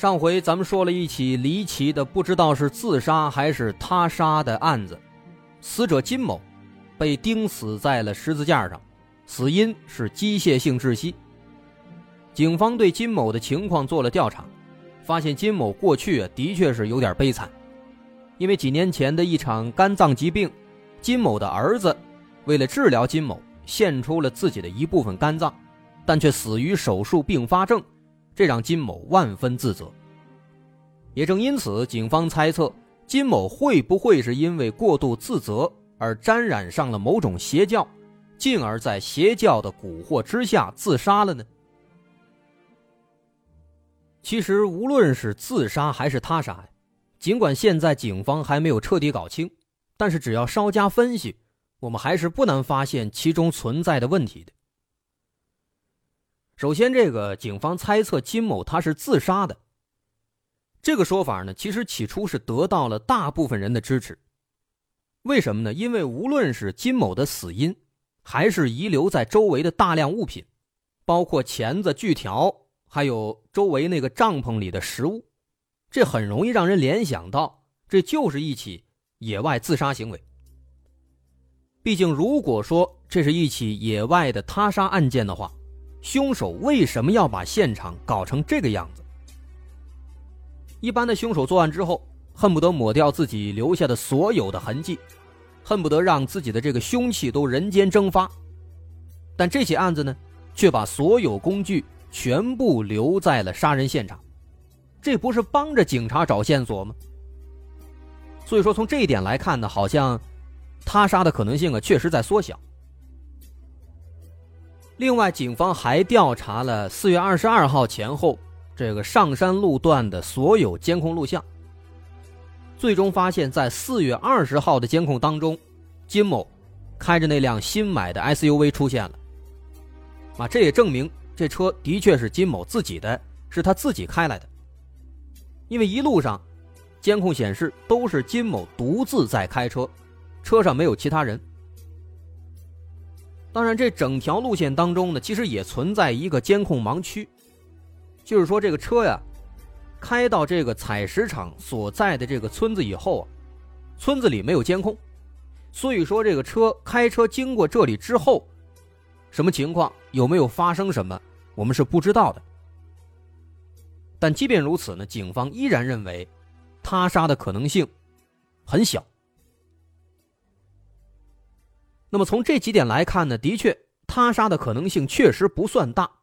上回咱们说了一起离奇的，不知道是自杀还是他杀的案子。死者金某被钉死在了十字架上，死因是机械性窒息。警方对金某的情况做了调查，发现金某过去啊的确是有点悲惨，因为几年前的一场肝脏疾病。金某的儿子为了治疗金某，献出了自己的一部分肝脏，但却死于手术并发症，这让金某万分自责。也正因此，警方猜测金某会不会是因为过度自责而沾染上了某种邪教，进而在邪教的蛊惑之下自杀了呢？其实，无论是自杀还是他杀，尽管现在警方还没有彻底搞清。但是只要稍加分析，我们还是不难发现其中存在的问题的。首先，这个警方猜测金某他是自杀的，这个说法呢，其实起初是得到了大部分人的支持。为什么呢？因为无论是金某的死因，还是遗留在周围的大量物品，包括钳子、锯条，还有周围那个帐篷里的食物，这很容易让人联想到，这就是一起。野外自杀行为。毕竟，如果说这是一起野外的他杀案件的话，凶手为什么要把现场搞成这个样子？一般的凶手作案之后，恨不得抹掉自己留下的所有的痕迹，恨不得让自己的这个凶器都人间蒸发。但这起案子呢，却把所有工具全部留在了杀人现场，这不是帮着警察找线索吗？所以说，从这一点来看呢，好像他杀的可能性啊，确实在缩小。另外，警方还调查了四月二十二号前后这个上山路段的所有监控录像，最终发现，在四月二十号的监控当中，金某开着那辆新买的 SUV 出现了。啊，这也证明这车的确是金某自己的，是他自己开来的，因为一路上。监控显示都是金某独自在开车，车上没有其他人。当然，这整条路线当中呢，其实也存在一个监控盲区，就是说这个车呀，开到这个采石场所在的这个村子以后啊，村子里没有监控，所以说这个车开车经过这里之后，什么情况，有没有发生什么，我们是不知道的。但即便如此呢，警方依然认为。他杀的可能性很小。那么从这几点来看呢，的确他杀的可能性确实不算大。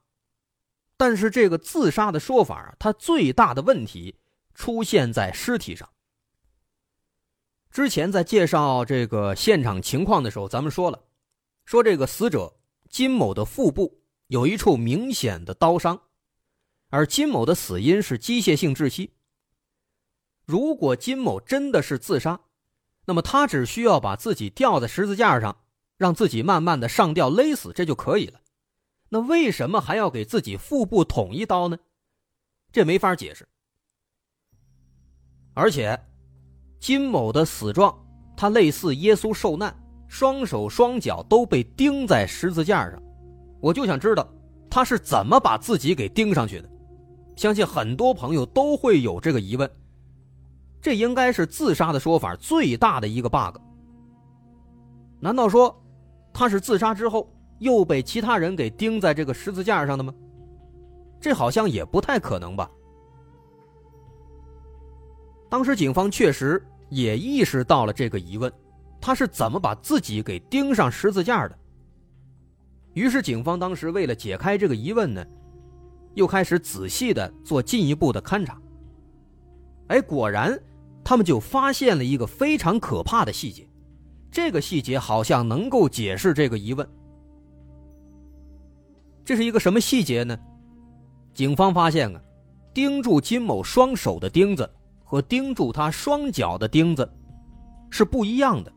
但是这个自杀的说法，它最大的问题出现在尸体上。之前在介绍这个现场情况的时候，咱们说了，说这个死者金某的腹部有一处明显的刀伤，而金某的死因是机械性窒息。如果金某真的是自杀，那么他只需要把自己吊在十字架上，让自己慢慢的上吊勒死，这就可以了。那为什么还要给自己腹部捅一刀呢？这没法解释。而且，金某的死状，他类似耶稣受难，双手双脚都被钉在十字架上。我就想知道他是怎么把自己给钉上去的。相信很多朋友都会有这个疑问。这应该是自杀的说法最大的一个 bug。难道说他是自杀之后又被其他人给钉在这个十字架上的吗？这好像也不太可能吧。当时警方确实也意识到了这个疑问，他是怎么把自己给钉上十字架的？于是警方当时为了解开这个疑问呢，又开始仔细的做进一步的勘查。哎，果然。他们就发现了一个非常可怕的细节，这个细节好像能够解释这个疑问。这是一个什么细节呢？警方发现啊，钉住金某双手的钉子和钉住他双脚的钉子是不一样的。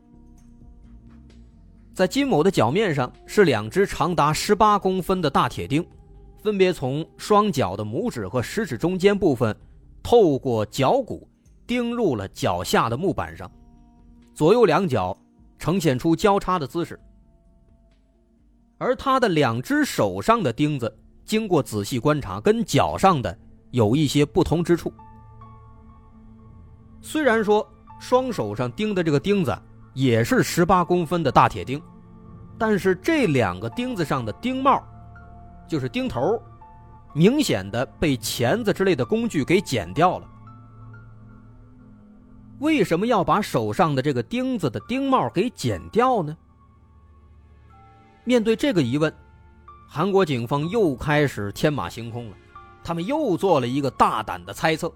在金某的脚面上是两只长达十八公分的大铁钉，分别从双脚的拇指和食指中间部分透过脚骨钉入了脚下的木板上，左右两脚呈现出交叉的姿势。而他的两只手上的钉子，经过仔细观察，跟脚上的有一些不同之处。虽然说双手上钉的这个钉子也是十八公分的大铁钉，但是这两个钉子上的钉帽，就是钉头，明显的被钳子之类的工具给剪掉了。为什么要把手上的这个钉子的钉帽给剪掉呢？面对这个疑问，韩国警方又开始天马行空了。他们又做了一个大胆的猜测。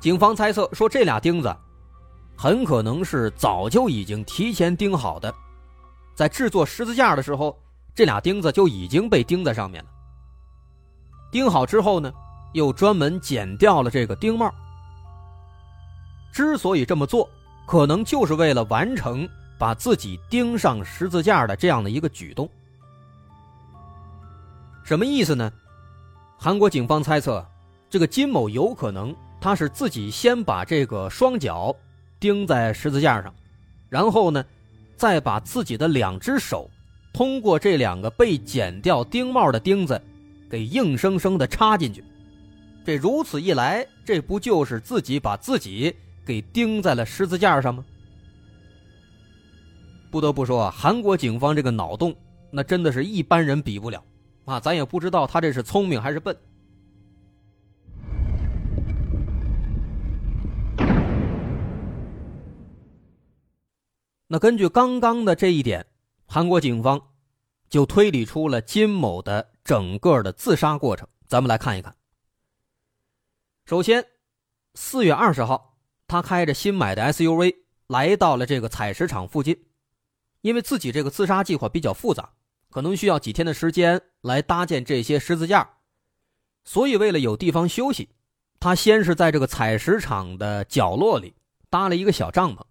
警方猜测说，这俩钉子很可能是早就已经提前钉好的，在制作十字架的时候，这俩钉子就已经被钉在上面了。钉好之后呢，又专门剪掉了这个钉帽。之所以这么做，可能就是为了完成。把自己钉上十字架的这样的一个举动，什么意思呢？韩国警方猜测，这个金某有可能他是自己先把这个双脚钉在十字架上，然后呢，再把自己的两只手通过这两个被剪掉钉帽的钉子给硬生生的插进去。这如此一来，这不就是自己把自己给钉在了十字架上吗？不得不说啊，韩国警方这个脑洞，那真的是一般人比不了啊！咱也不知道他这是聪明还是笨。那根据刚刚的这一点，韩国警方就推理出了金某的整个的自杀过程。咱们来看一看。首先，四月二十号，他开着新买的 SUV 来到了这个采石场附近。因为自己这个自杀计划比较复杂，可能需要几天的时间来搭建这些十字架，所以为了有地方休息，他先是在这个采石场的角落里搭了一个小帐篷，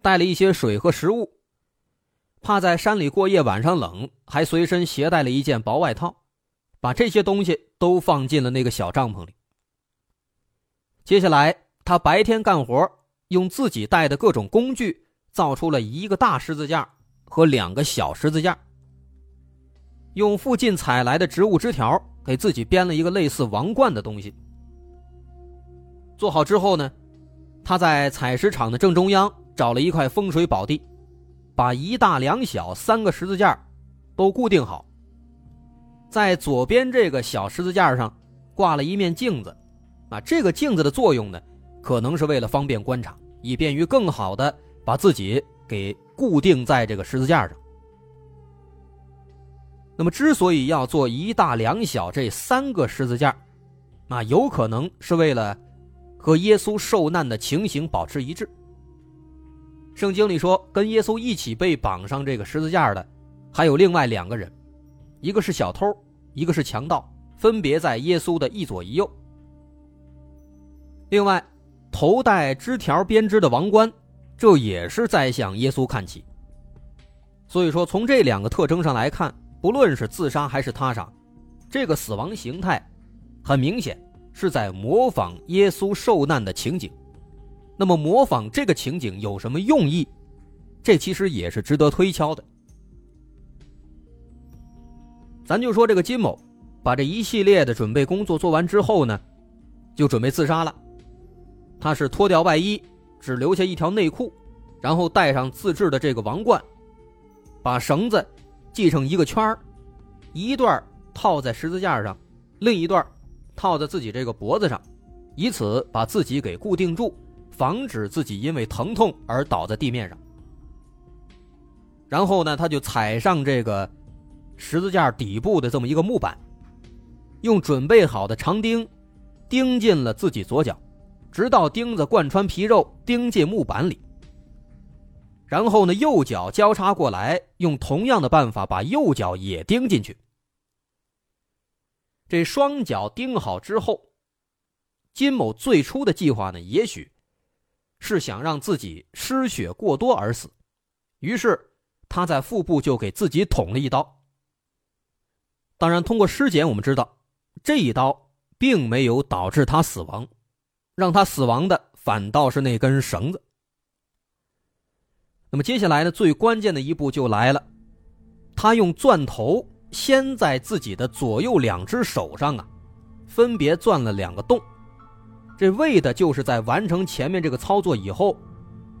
带了一些水和食物，怕在山里过夜晚上冷，还随身携带了一件薄外套，把这些东西都放进了那个小帐篷里。接下来，他白天干活，用自己带的各种工具造出了一个大十字架。和两个小十字架，用附近采来的植物枝条给自己编了一个类似王冠的东西。做好之后呢，他在采石场的正中央找了一块风水宝地，把一大两小三个十字架都固定好。在左边这个小十字架上挂了一面镜子，啊，这个镜子的作用呢，可能是为了方便观察，以便于更好的把自己给。固定在这个十字架上。那么，之所以要做一大两小这三个十字架，那有可能是为了和耶稣受难的情形保持一致。圣经里说，跟耶稣一起被绑上这个十字架的，还有另外两个人，一个是小偷，一个是强盗，分别在耶稣的一左一右。另外，头戴枝条编织的王冠。这也是在向耶稣看齐。所以说，从这两个特征上来看，不论是自杀还是他杀，这个死亡形态很明显是在模仿耶稣受难的情景。那么，模仿这个情景有什么用意？这其实也是值得推敲的。咱就说这个金某，把这一系列的准备工作做完之后呢，就准备自杀了。他是脱掉外衣。只留下一条内裤，然后戴上自制的这个王冠，把绳子系成一个圈儿，一段套在十字架上，另一段套在自己这个脖子上，以此把自己给固定住，防止自己因为疼痛而倒在地面上。然后呢，他就踩上这个十字架底部的这么一个木板，用准备好的长钉钉进了自己左脚。直到钉子贯穿皮肉，钉进木板里。然后呢，右脚交叉过来，用同样的办法把右脚也钉进去。这双脚钉好之后，金某最初的计划呢，也许是想让自己失血过多而死，于是他在腹部就给自己捅了一刀。当然，通过尸检我们知道，这一刀并没有导致他死亡，让他死亡的反倒是那根绳子。那么接下来呢，最关键的一步就来了，他用钻头。先在自己的左右两只手上啊，分别钻了两个洞，这为的就是在完成前面这个操作以后，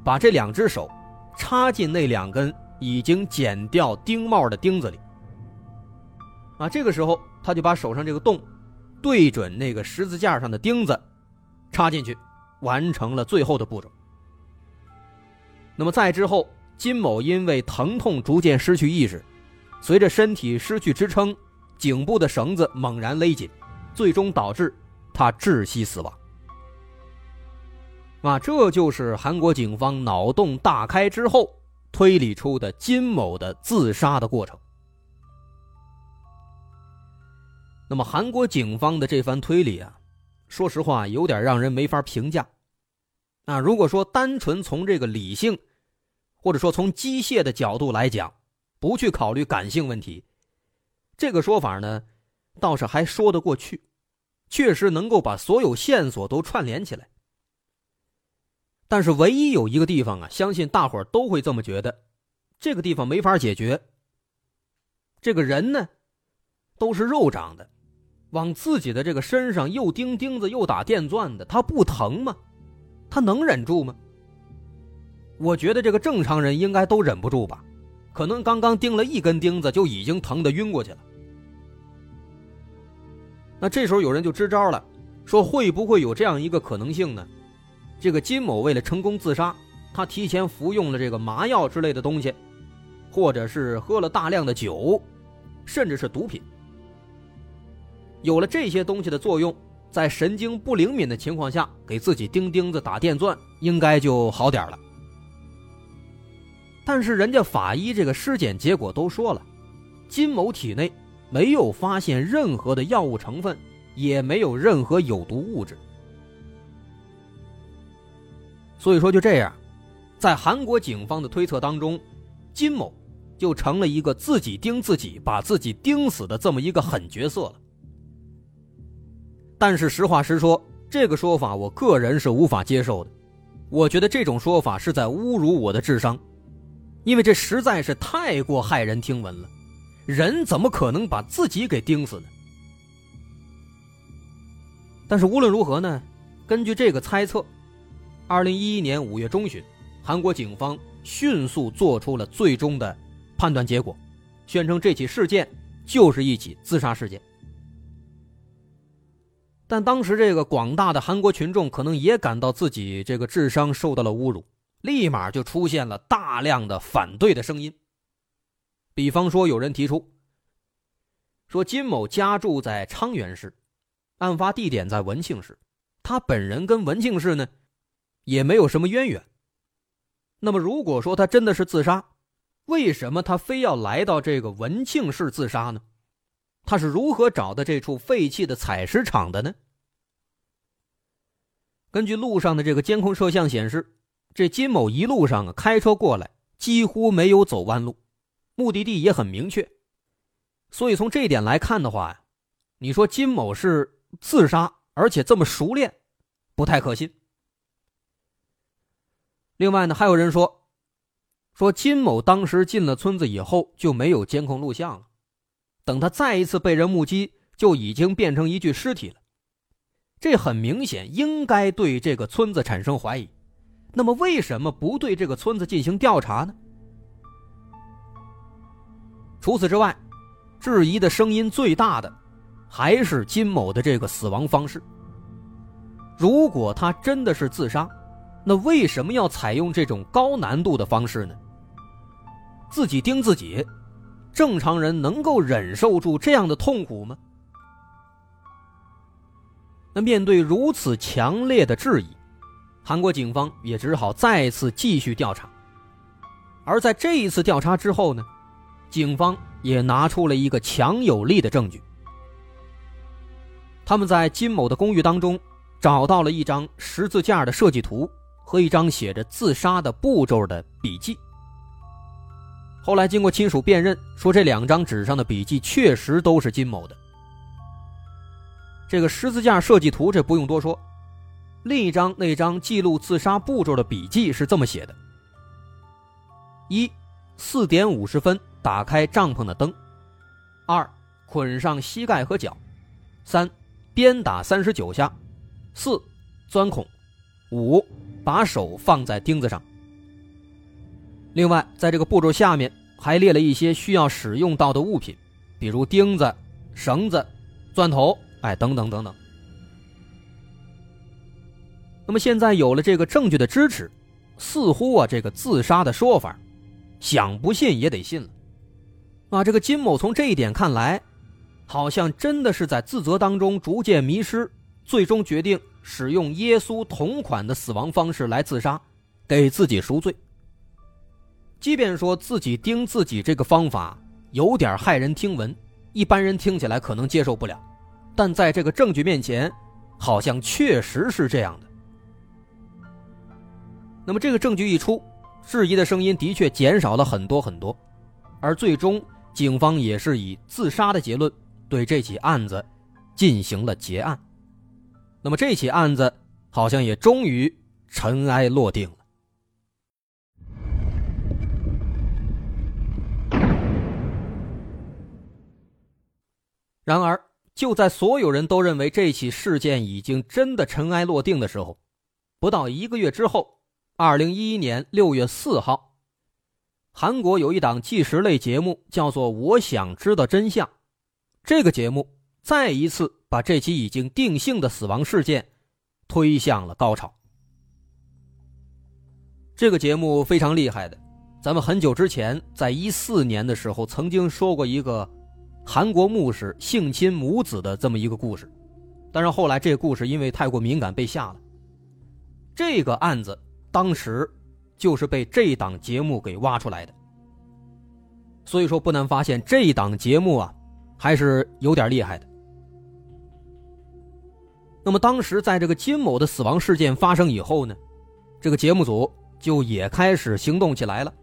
把这两只手插进那两根已经剪掉钉帽的钉子里。啊，这个时候他就把手上这个洞对准那个十字架上的钉子，插进去，完成了最后的步骤。那么在之后，金某因为疼痛逐渐失去意识。随着身体失去支撑，颈部的绳子猛然勒紧，最终导致他窒息死亡。啊，这就是韩国警方脑洞大开之后推理出的金某的自杀的过程。那么，韩国警方的这番推理啊，说实话有点让人没法评价。啊，如果说单纯从这个理性，或者说从机械的角度来讲，不去考虑感性问题，这个说法呢，倒是还说得过去，确实能够把所有线索都串联起来。但是唯一有一个地方啊，相信大伙儿都会这么觉得，这个地方没法解决。这个人呢，都是肉长的，往自己的这个身上又钉钉子又打电钻的，他不疼吗？他能忍住吗？我觉得这个正常人应该都忍不住吧。可能刚刚钉了一根钉子，就已经疼得晕过去了。那这时候有人就支招了，说会不会有这样一个可能性呢？这个金某为了成功自杀，他提前服用了这个麻药之类的东西，或者是喝了大量的酒，甚至是毒品。有了这些东西的作用，在神经不灵敏的情况下，给自己钉钉子、打电钻，应该就好点了。但是人家法医这个尸检结果都说了，金某体内没有发现任何的药物成分，也没有任何有毒物质。所以说就这样，在韩国警方的推测当中，金某就成了一个自己钉自己、把自己钉死的这么一个狠角色了。但是实话实说，这个说法我个人是无法接受的，我觉得这种说法是在侮辱我的智商。因为这实在是太过骇人听闻了，人怎么可能把自己给钉死呢？但是无论如何呢，根据这个猜测，二零一一年五月中旬，韩国警方迅速做出了最终的判断结果，宣称这起事件就是一起自杀事件。但当时这个广大的韩国群众可能也感到自己这个智商受到了侮辱。立马就出现了大量的反对的声音。比方说，有人提出说金某家住在昌原市，案发地点在文庆市，他本人跟文庆市呢也没有什么渊源。那么，如果说他真的是自杀，为什么他非要来到这个文庆市自杀呢？他是如何找的这处废弃的采石场的呢？根据路上的这个监控摄像显示。这金某一路上啊开车过来，几乎没有走弯路，目的地也很明确，所以从这点来看的话呀，你说金某是自杀，而且这么熟练，不太可信。另外呢，还有人说，说金某当时进了村子以后就没有监控录像了，等他再一次被人目击，就已经变成一具尸体了，这很明显应该对这个村子产生怀疑。那么为什么不对这个村子进行调查呢？除此之外，质疑的声音最大的还是金某的这个死亡方式。如果他真的是自杀，那为什么要采用这种高难度的方式呢？自己盯自己，正常人能够忍受住这样的痛苦吗？那面对如此强烈的质疑。韩国警方也只好再次继续调查，而在这一次调查之后呢，警方也拿出了一个强有力的证据。他们在金某的公寓当中找到了一张十字架的设计图和一张写着自杀的步骤的笔记。后来经过亲属辨认，说这两张纸上的笔记确实都是金某的。这个十字架设计图这不用多说，另一张那张记录自杀步骤的笔记是这么写的：一，四点五十分打开帐篷的灯；二，捆上膝盖和脚；三，鞭打三十九下；四，钻孔；五，把手放在钉子上。另外，在这个步骤下面还列了一些需要使用到的物品，比如钉子、绳子、钻头。哎，等等等等。那么现在有了这个证据的支持，似乎啊，这个自杀的说法，想不信也得信了。啊，这个金某从这一点看来，好像真的是在自责当中逐渐迷失，最终决定使用耶稣同款的死亡方式来自杀，给自己赎罪。即便说自己盯自己这个方法有点骇人听闻，一般人听起来可能接受不了。但在这个证据面前，好像确实是这样的。那么这个证据一出，质疑的声音的确减少了很多很多，而最终警方也是以自杀的结论对这起案子进行了结案。那么这起案子好像也终于尘埃落定。然而。就在所有人都认为这起事件已经真的尘埃落定的时候，不到一个月之后，二零一一年六月四号，韩国有一档纪实类节目叫做《我想知道真相》，这个节目再一次把这起已经定性的死亡事件推向了高潮。这个节目非常厉害的，咱们很久之前在一四年的时候曾经说过一个。韩国牧师性侵母子的这么一个故事，但是后来这个故事因为太过敏感被下了。这个案子当时就是被这档节目给挖出来的，所以说不难发现这档节目啊还是有点厉害的。那么当时在这个金某的死亡事件发生以后呢，这个节目组就也开始行动起来了，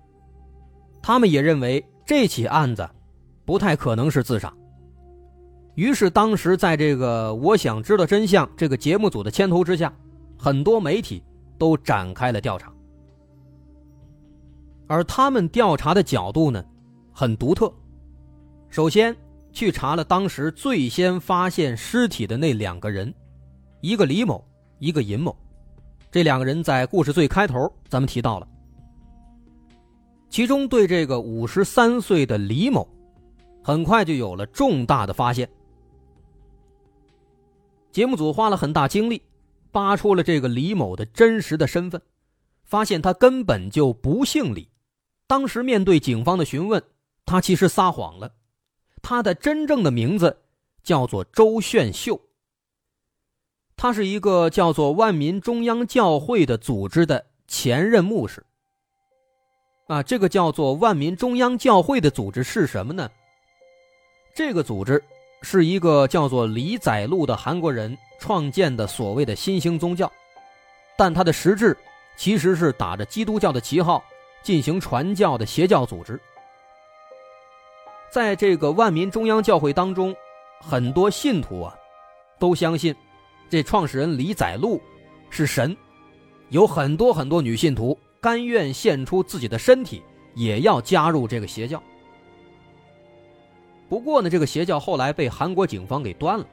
他们也认为这起案子。不太可能是自杀。于是，当时在这个“我想知道真相”这个节目组的牵头之下，很多媒体都展开了调查。而他们调查的角度呢，很独特。首先，去查了当时最先发现尸体的那两个人，一个李某，一个尹某。这两个人在故事最开头咱们提到了。其中，对这个五十三岁的李某。很快就有了重大的发现。节目组花了很大精力，扒出了这个李某的真实的身份，发现他根本就不姓李。当时面对警方的询问，他其实撒谎了，他的真正的名字叫做周炫秀。他是一个叫做万民中央教会的组织的前任牧师。啊，这个叫做万民中央教会的组织是什么呢？这个组织是一个叫做李载禄的韩国人创建的所谓的新兴宗教，但它的实质其实是打着基督教的旗号进行传教的邪教组织。在这个万民中央教会当中，很多信徒啊都相信这创始人李载禄是神，有很多很多女信徒甘愿献出自己的身体，也要加入这个邪教。不过呢，这个邪教后来被韩国警方给端了，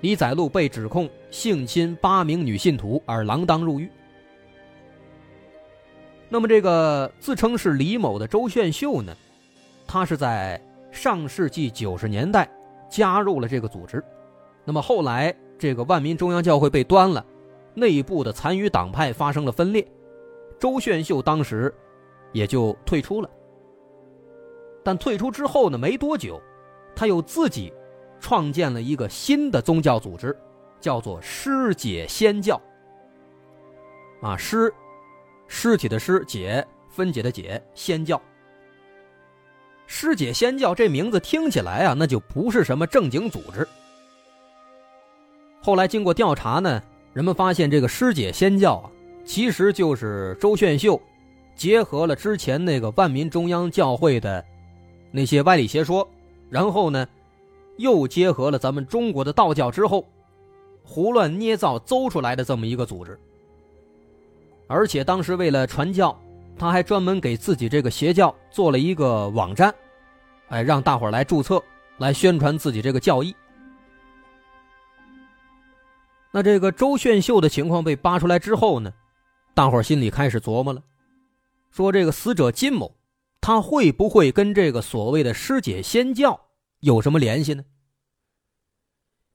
李载禄被指控性侵八名女信徒而锒铛入狱。那么，这个自称是李某的周炫秀呢，他是在上世纪九十年代加入了这个组织。那么后来，这个万民中央教会被端了，内部的残余党派发生了分裂，周炫秀当时也就退出了。但退出之后呢，没多久。他又自己创建了一个新的宗教组织，叫做师解仙教。啊，尸，尸体的尸，解，分解的解，仙教。师解仙教这名字听起来啊，那就不是什么正经组织。后来经过调查呢，人们发现这个师姐仙教啊，其实就是周炫秀结合了之前那个万民中央教会的那些歪理邪说，然后呢，又结合了咱们中国的道教之后，胡乱捏造邹出来的这么一个组织。而且当时为了传教，他还专门给自己这个邪教做了一个网站，哎，让大伙来注册，来宣传自己这个教义。那这个周炫秀的情况被扒出来之后呢，大伙心里开始琢磨了，说这个死者金某，他会不会跟这个所谓的师姐仙教有什么联系呢？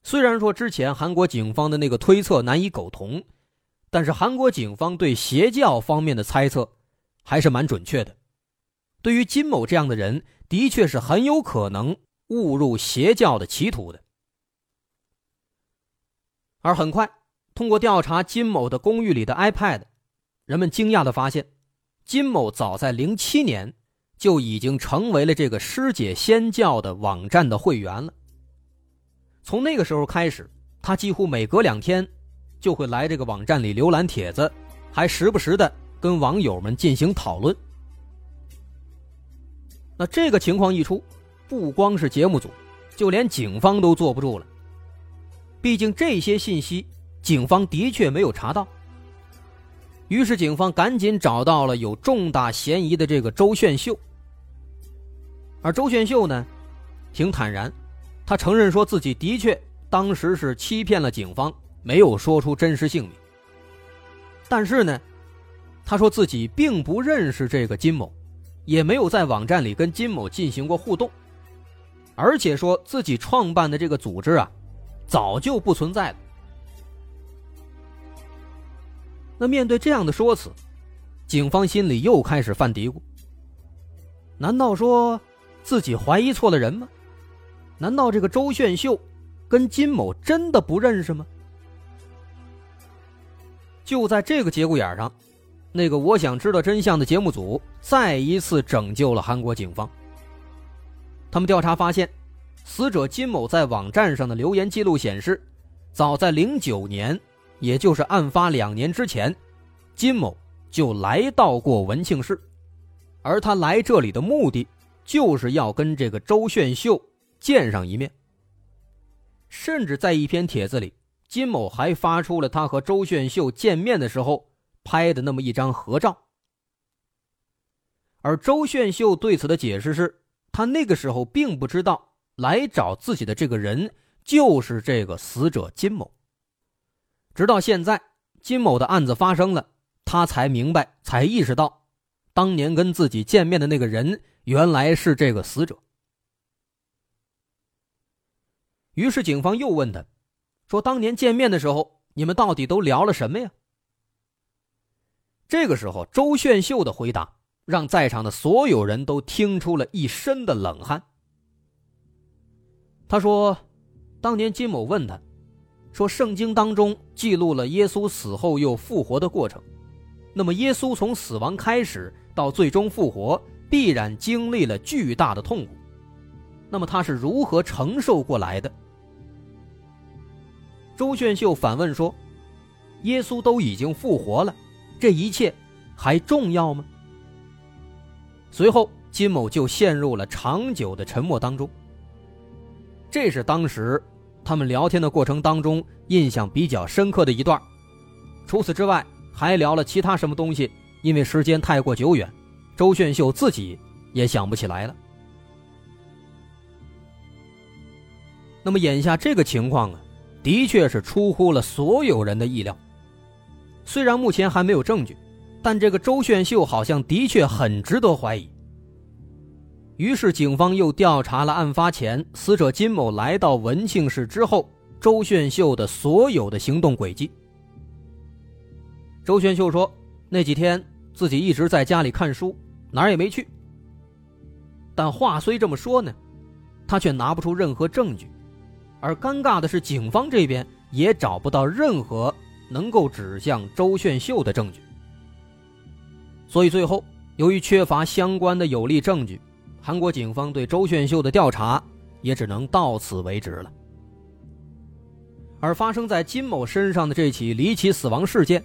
虽然说之前韩国警方的那个推测难以苟同，但是韩国警方对邪教方面的猜测还是蛮准确的。对于金某这样的人，的确是很有可能误入邪教的歧途的。而很快，通过调查金某的公寓里的 iPad，人们惊讶的发现，金某早在零七年就已经成为了这个师姐仙教的网站的会员了。从那个时候开始，他几乎每隔两天就会来这个网站里浏览帖子，还时不时的跟网友们进行讨论。那这个情况一出，不光是节目组，就连警方都坐不住了。毕竟这些信息，警方的确没有查到。于是警方赶紧找到了有重大嫌疑的这个周炫秀。而周炫秀呢，挺坦然，他承认说自己的确当时是欺骗了警方，没有说出真实姓名。但是呢，他说自己并不认识这个金某，也没有在网站里跟金某进行过互动，而且说自己创办的这个组织啊。早就不存在了。那面对这样的说辞，警方心里又开始犯嘀咕：难道说自己怀疑错了人吗？难道这个周炫秀跟金某真的不认识吗？就在这个节骨眼上，那个我想知道真相的节目组再一次拯救了韩国警方。他们调查发现。死者金某在网站上的留言记录显示，早在零九年，也就是案发两年之前，金某就来到过文庆市，而他来这里的目的，就是要跟这个周炫秀见上一面。甚至在一篇帖子里，金某还发出了他和周炫秀见面的时候拍的那么一张合照。而周炫秀对此的解释是，他那个时候并不知道。来找自己的这个人就是这个死者金某。直到现在，金某的案子发生了，他才明白，才意识到，当年跟自己见面的那个人原来是这个死者。于是警方又问他，说：“当年见面的时候，你们到底都聊了什么呀？”这个时候，周炫秀的回答让在场的所有人都听出了一身的冷汗。他说：“当年金某问他，说圣经当中记录了耶稣死后又复活的过程，那么耶稣从死亡开始到最终复活，必然经历了巨大的痛苦，那么他是如何承受过来的？”周炫秀反问说：“耶稣都已经复活了，这一切还重要吗？”随后，金某就陷入了长久的沉默当中。这是当时他们聊天的过程当中印象比较深刻的一段。除此之外，还聊了其他什么东西？因为时间太过久远，周炫秀自己也想不起来了。那么眼下这个情况啊，的确是出乎了所有人的意料。虽然目前还没有证据，但这个周炫秀好像的确很值得怀疑。于是，警方又调查了案发前死者金某来到文庆市之后，周炫秀的所有的行动轨迹。周炫秀说，那几天自己一直在家里看书，哪儿也没去。但话虽这么说呢，他却拿不出任何证据，而尴尬的是，警方这边也找不到任何能够指向周炫秀的证据。所以最后，由于缺乏相关的有力证据。韩国警方对周炫秀的调查也只能到此为止了。而发生在金某身上的这起离奇死亡事件，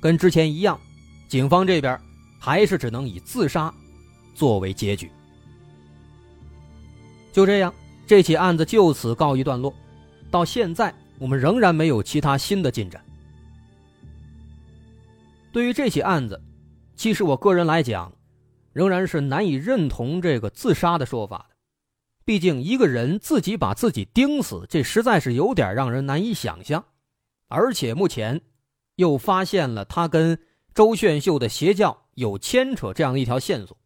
跟之前一样，警方这边还是只能以自杀作为结局。就这样，这起案子就此告一段落。到现在，我们仍然没有其他新的进展。对于这起案子，其实我个人来讲，仍然是难以认同这个自杀的说法的。毕竟，一个人自己把自己钉死，这实在是有点让人难以想象。而且，目前又发现了他跟周炫秀的邪教有牵扯这样一条线索。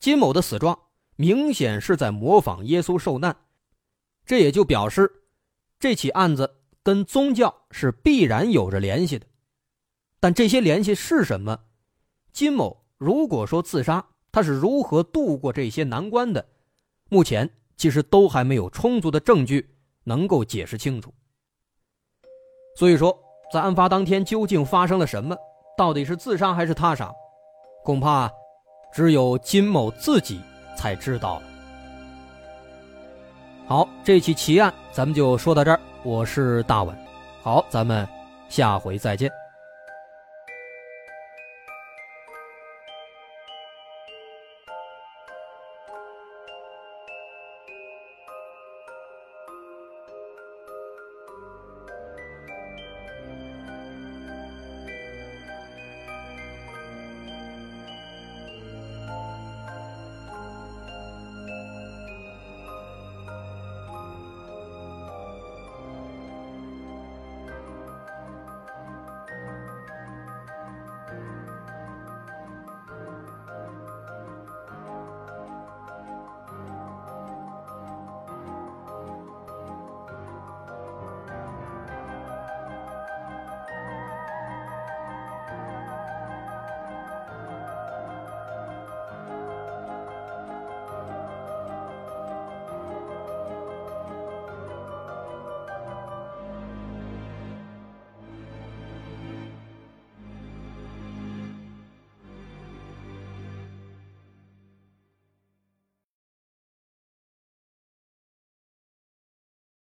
金某的死状明显是在模仿耶稣受难，这也就表示这起案子跟宗教是必然有着联系的。但这些联系是什么？金某如果说自杀，他是如何度过这些难关的？目前其实都还没有充足的证据能够解释清楚。所以说，在案发当天究竟发生了什么？到底是自杀还是他杀？恐怕只有金某自己才知道了。好，这起奇案咱们就说到这儿。我是大稳，好，咱们下回再见。